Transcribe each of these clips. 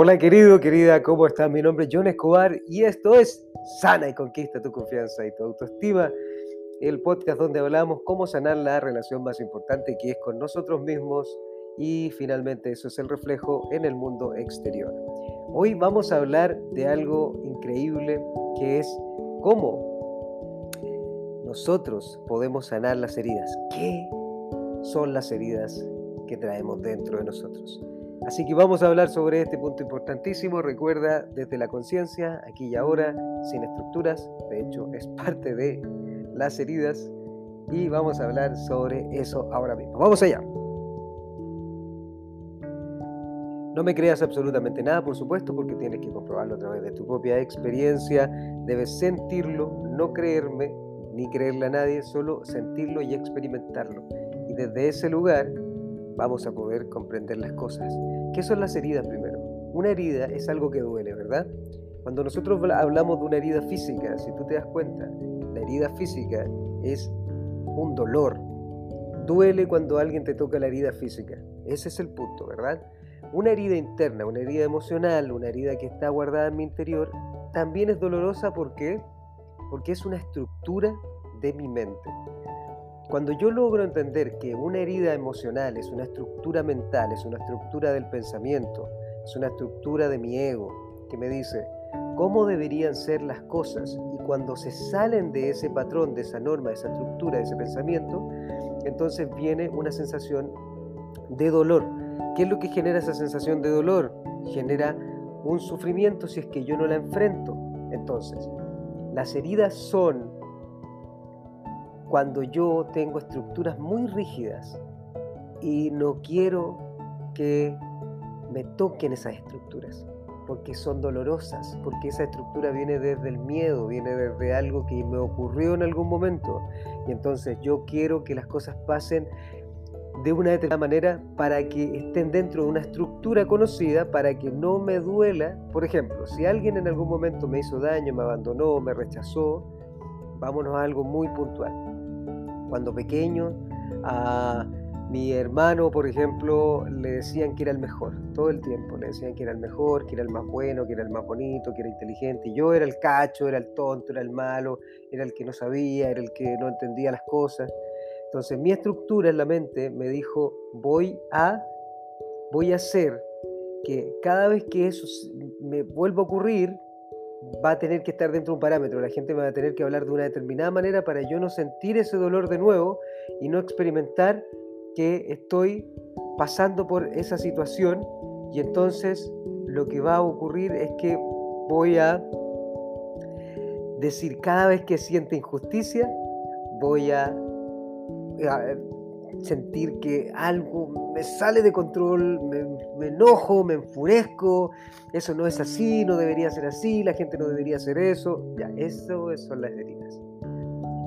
Hola querido, querida, ¿cómo estás? Mi nombre es John Escobar y esto es Sana y Conquista tu confianza y tu autoestima, el podcast donde hablamos cómo sanar la relación más importante que es con nosotros mismos y finalmente eso es el reflejo en el mundo exterior. Hoy vamos a hablar de algo increíble que es cómo nosotros podemos sanar las heridas. ¿Qué son las heridas que traemos dentro de nosotros? Así que vamos a hablar sobre este punto importantísimo. Recuerda, desde la conciencia, aquí y ahora, sin estructuras. De hecho, es parte de las heridas. Y vamos a hablar sobre eso ahora mismo. Vamos allá. No me creas absolutamente nada, por supuesto, porque tienes que comprobarlo a través de tu propia experiencia. Debes sentirlo, no creerme ni creerle a nadie, solo sentirlo y experimentarlo. Y desde ese lugar vamos a poder comprender las cosas. ¿Qué son las heridas primero? Una herida es algo que duele, ¿verdad? Cuando nosotros hablamos de una herida física, si tú te das cuenta, la herida física es un dolor. Duele cuando alguien te toca la herida física. Ese es el punto, ¿verdad? Una herida interna, una herida emocional, una herida que está guardada en mi interior, también es dolorosa porque porque es una estructura de mi mente. Cuando yo logro entender que una herida emocional es una estructura mental, es una estructura del pensamiento, es una estructura de mi ego, que me dice cómo deberían ser las cosas, y cuando se salen de ese patrón, de esa norma, de esa estructura, de ese pensamiento, entonces viene una sensación de dolor. ¿Qué es lo que genera esa sensación de dolor? Genera un sufrimiento si es que yo no la enfrento. Entonces, las heridas son cuando yo tengo estructuras muy rígidas y no quiero que me toquen esas estructuras, porque son dolorosas, porque esa estructura viene desde el miedo, viene desde algo que me ocurrió en algún momento. Y entonces yo quiero que las cosas pasen de una determinada manera para que estén dentro de una estructura conocida, para que no me duela. Por ejemplo, si alguien en algún momento me hizo daño, me abandonó, me rechazó, vámonos a algo muy puntual cuando pequeño, a mi hermano, por ejemplo, le decían que era el mejor, todo el tiempo, le decían que era el mejor, que era el más bueno, que era el más bonito, que era inteligente, yo era el cacho, era el tonto, era el malo, era el que no sabía, era el que no entendía las cosas. Entonces mi estructura en la mente me dijo, voy a, voy a hacer que cada vez que eso me vuelva a ocurrir, va a tener que estar dentro de un parámetro, la gente va a tener que hablar de una determinada manera para yo no sentir ese dolor de nuevo y no experimentar que estoy pasando por esa situación. Y entonces lo que va a ocurrir es que voy a decir cada vez que siente injusticia, voy a, sentir que algo me sale de control, me, enojo, me enfurezco, eso no es así, no debería ser así, la gente no debería hacer eso, ya, eso son las heridas.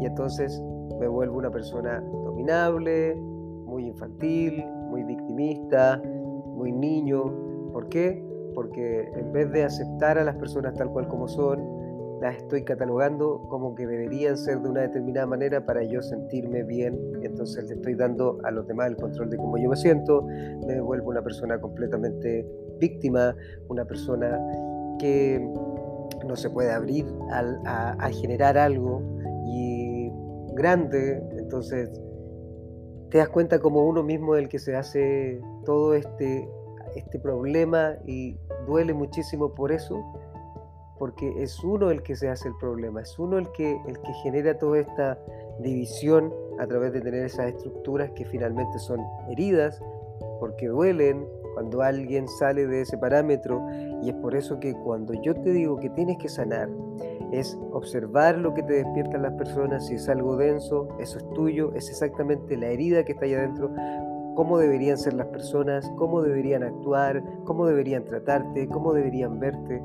Y entonces me vuelvo una persona dominable, muy infantil, muy victimista, muy niño. ¿Por qué? Porque en vez de aceptar a las personas tal cual como son, las estoy catalogando como que deberían ser de una determinada manera para yo sentirme bien. Entonces le estoy dando a los demás el control de cómo yo me siento. Me vuelvo una persona completamente víctima, una persona que no se puede abrir a, generar algo y grande. Entonces te das cuenta como uno mismo el que se hace todo este, este problema y duele muchísimo por eso porque es uno el que se hace el problema, es uno el que, el que genera toda esta división a través de tener esas estructuras que finalmente son heridas, porque duelen cuando alguien sale de ese parámetro y es por eso que cuando yo te digo que tienes que sanar, es observar lo que te despiertan las personas, si es algo denso, eso es tuyo, es exactamente la herida que está ahí adentro, cómo deberían ser las personas, cómo deberían actuar, cómo deberían tratarte, cómo deberían verte.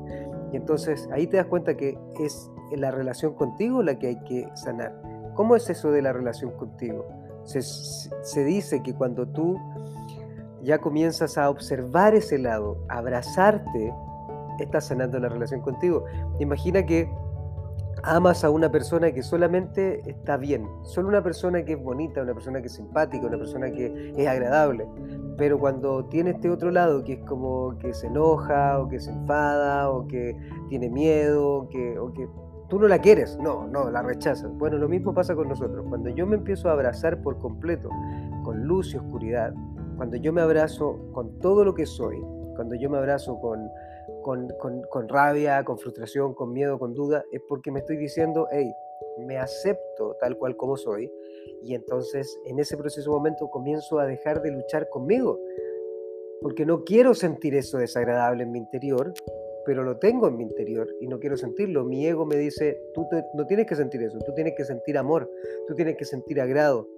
Y entonces ahí te das cuenta que es la relación contigo la que hay que sanar. ¿Cómo es eso de la relación contigo? Se, dice que cuando tú ya comienzas a observar ese lado, abrazarte, estás sanando la relación contigo. Imagina que amas a una persona que solamente está bien, solo una persona que es bonita, una persona que es simpática, una persona que es agradable. Pero cuando tiene este otro lado, que es como que se enoja, o que se enfada, o que tiene miedo, o que, o que tú no la quieres, no, no, la rechazas. Bueno, lo mismo pasa con nosotros. Cuando yo me empiezo a abrazar por completo, con luz y oscuridad, cuando yo me abrazo con todo lo que soy, cuando yo me abrazo con, con, rabia, con frustración, con miedo, con duda, es porque me estoy diciendo, hey, me acepto tal cual como soy, y entonces en ese preciso momento comienzo a dejar de luchar conmigo, porque no quiero sentir eso desagradable en mi interior, pero lo tengo en mi interior y no quiero sentirlo. Mi ego me dice, tú no tienes que sentir eso, tú tienes que sentir amor, tú tienes que sentir agrado.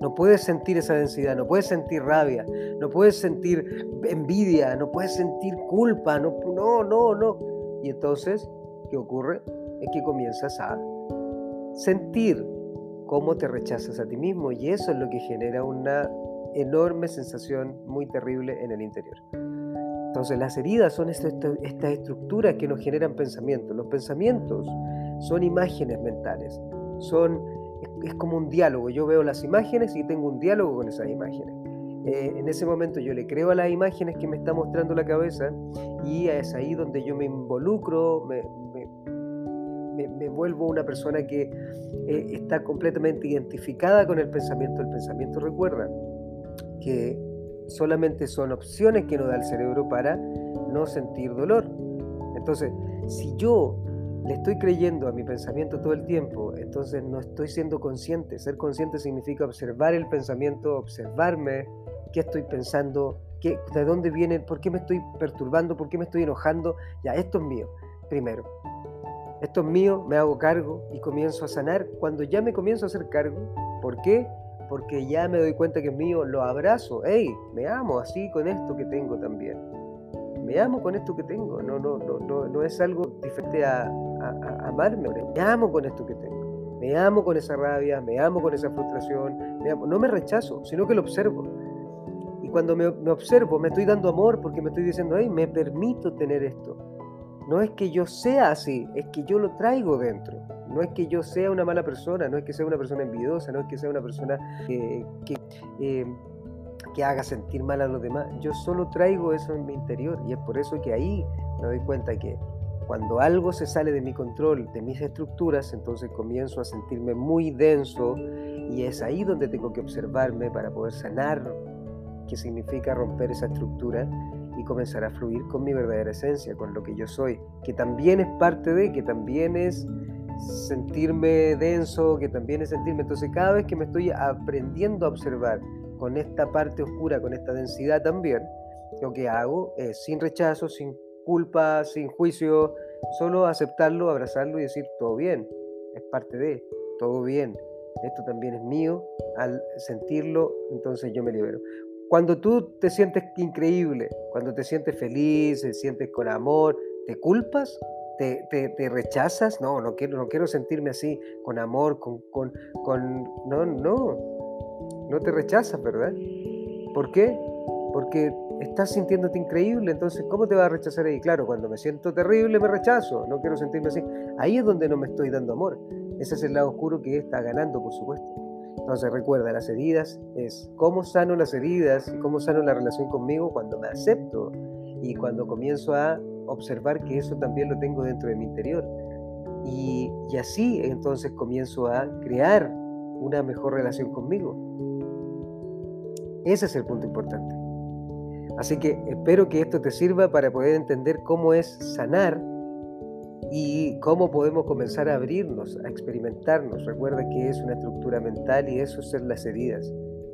No puedes sentir esa densidad, no puedes sentir rabia, no puedes sentir envidia, no puedes sentir culpa, no, no, no. Y entonces, ¿qué ocurre? Es que comienzas a sentir cómo te rechazas a ti mismo y eso es lo que genera una enorme sensación muy terrible en el interior. Entonces las heridas son estas, estructuras que nos generan pensamientos. Los pensamientos son imágenes mentales, son, es, como un diálogo. Yo veo las imágenes y tengo un diálogo con esas imágenes. Eh, en ese momento yo le creo a las imágenes que me está mostrando la cabeza y es ahí donde yo me involucro, me, me, vuelvo una persona que eh, está completamente identificada con el pensamiento. El pensamiento recuerda que solamente son opciones que nos da el cerebro para no sentir dolor. Entonces, si yo le estoy creyendo a mi pensamiento todo el tiempo, entonces no estoy siendo consciente. Ser consciente significa observar el pensamiento, observarme, qué estoy pensando, qué, de dónde viene, por qué me estoy perturbando, por qué me estoy enojando. Ya, esto es mío, primero. Esto es mío, me hago cargo y comienzo a sanar. Cuando ya me comienzo a hacer cargo, ¿por qué? Porque ya me doy cuenta que es mío, lo abrazo. ¡Hey! Me amo así con esto que tengo también. Me amo con esto que tengo. No, no, no, no, no es algo diferente a, amarme. Me amo con esto que tengo. Me amo con esa rabia, me amo con esa frustración. No me rechazo, sino que lo observo. Y cuando me, me observo, me estoy dando amor porque me estoy diciendo, hey, me permito tener esto no es que yo sea así, es que yo lo traigo dentro. No es que yo sea una mala persona, no es que sea una persona envidiosa, no es que sea una persona que, eh, que, haga sentir mal a los demás. Yo solo traigo eso en mi interior y es por eso que ahí me doy cuenta que cuando algo se sale de mi control, de mis estructuras, entonces comienzo a sentirme muy denso y es ahí donde tengo que observarme para poder sanar, qué significa romper esa estructura y comenzar a fluir con mi verdadera esencia, con lo que yo soy, que también es parte de, que también es sentirme denso, que también es sentirme. Entonces cada vez que me estoy aprendiendo a observar con esta parte oscura, con esta densidad también, lo que hago es sin rechazo, sin culpa, sin juicio, solo aceptarlo, abrazarlo y decir, todo bien, es parte de, todo bien, esto también es mío, al sentirlo, entonces yo me libero. Cuando tú te sientes increíble, cuando te sientes feliz, te sientes con amor, ¿te culpas? ¿Te, te, rechazas? No, no quiero, no quiero sentirme así, con amor, con, con, con... No, no, no te rechazas, ¿verdad? ¿Por qué? Porque estás sintiéndote increíble, entonces ¿cómo te vas a rechazar ahí? Claro, cuando me siento terrible me rechazo, no quiero sentirme así. Ahí es donde no me estoy dando amor. Ese es el lado oscuro que está ganando, por supuesto. Entonces recuerda, las heridas es cómo sano las heridas y cómo sano la relación conmigo cuando me acepto y cuando comienzo a observar que eso también lo tengo dentro de mi interior. Y, y así entonces comienzo a crear una mejor relación conmigo. Ese es el punto importante. Así que espero que esto te sirva para poder entender cómo es sanar y cómo podemos comenzar a abrirnos, a experimentarnos. Recuerda que es una estructura mental y eso son las heridas.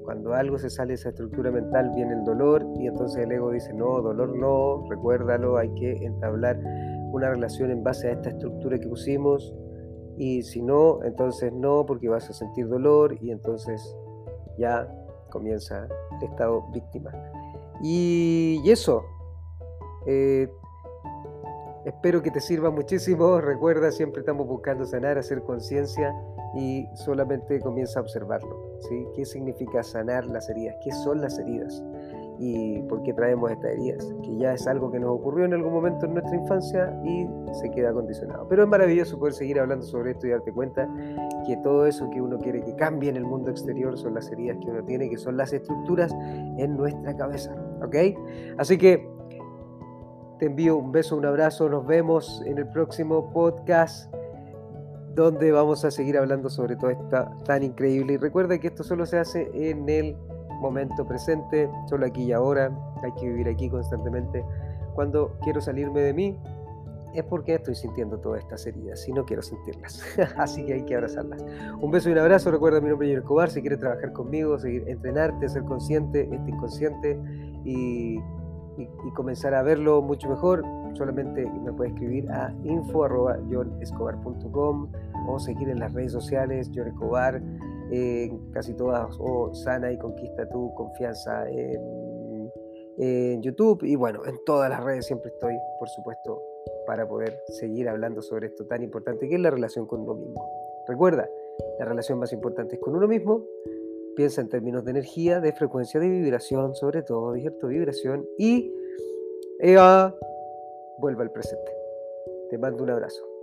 Cuando algo se sale de esa estructura mental viene el dolor y entonces el ego dice, no, dolor no, recuérdalo, hay que entablar una relación en base a esta estructura que pusimos y si no, entonces no, porque vas a sentir dolor y entonces ya comienza el estado víctima. Y, eso, eh, Espero que te sirva muchísimo. Recuerda, siempre estamos buscando sanar, hacer conciencia y solamente comienza a observarlo. ¿sí? ¿Qué significa sanar las heridas? ¿Qué son las heridas? y por qué traemos estas heridas, que ya es algo que nos ocurrió en algún momento en nuestra infancia y se queda condicionado. Pero es maravilloso poder seguir hablando sobre esto y darte cuenta que todo eso que uno quiere que cambie en el mundo exterior son las heridas que uno tiene, que son las estructuras en nuestra cabeza. ¿Ok? Así que te envío un beso, un abrazo, nos vemos en el próximo podcast donde vamos a seguir hablando sobre todo esto tan increíble. Y recuerda que esto solo se hace en el momento presente, solo aquí y ahora, hay que vivir aquí constantemente. Cuando quiero salirme de mí, es porque estoy sintiendo todas estas heridas y no quiero sentirlas. Así que hay que abrazarlas. Un beso y un abrazo. Recuerda mi nombre es. Si quieres trabajar conmigo, seguir entrenarte, ser consciente, este inconsciente y, comenzar a verlo mucho mejor, solamente me puedes escribir a info.jonescobar.com o seguir en las redes sociales, John Escobar casi todas, o Sana y Conquista tu confianza en YouTube y bueno, en todas las redes siempre estoy, por supuesto, para poder seguir hablando sobre esto tan importante que es la relación con uno mismo. Recuerda, la relación más importante es con uno mismo. Piensa en términos de energía, de frecuencia, de vibración, sobre todo, ¿cierto? Vibración y Eva, vuelva al presente. Te mando un abrazo.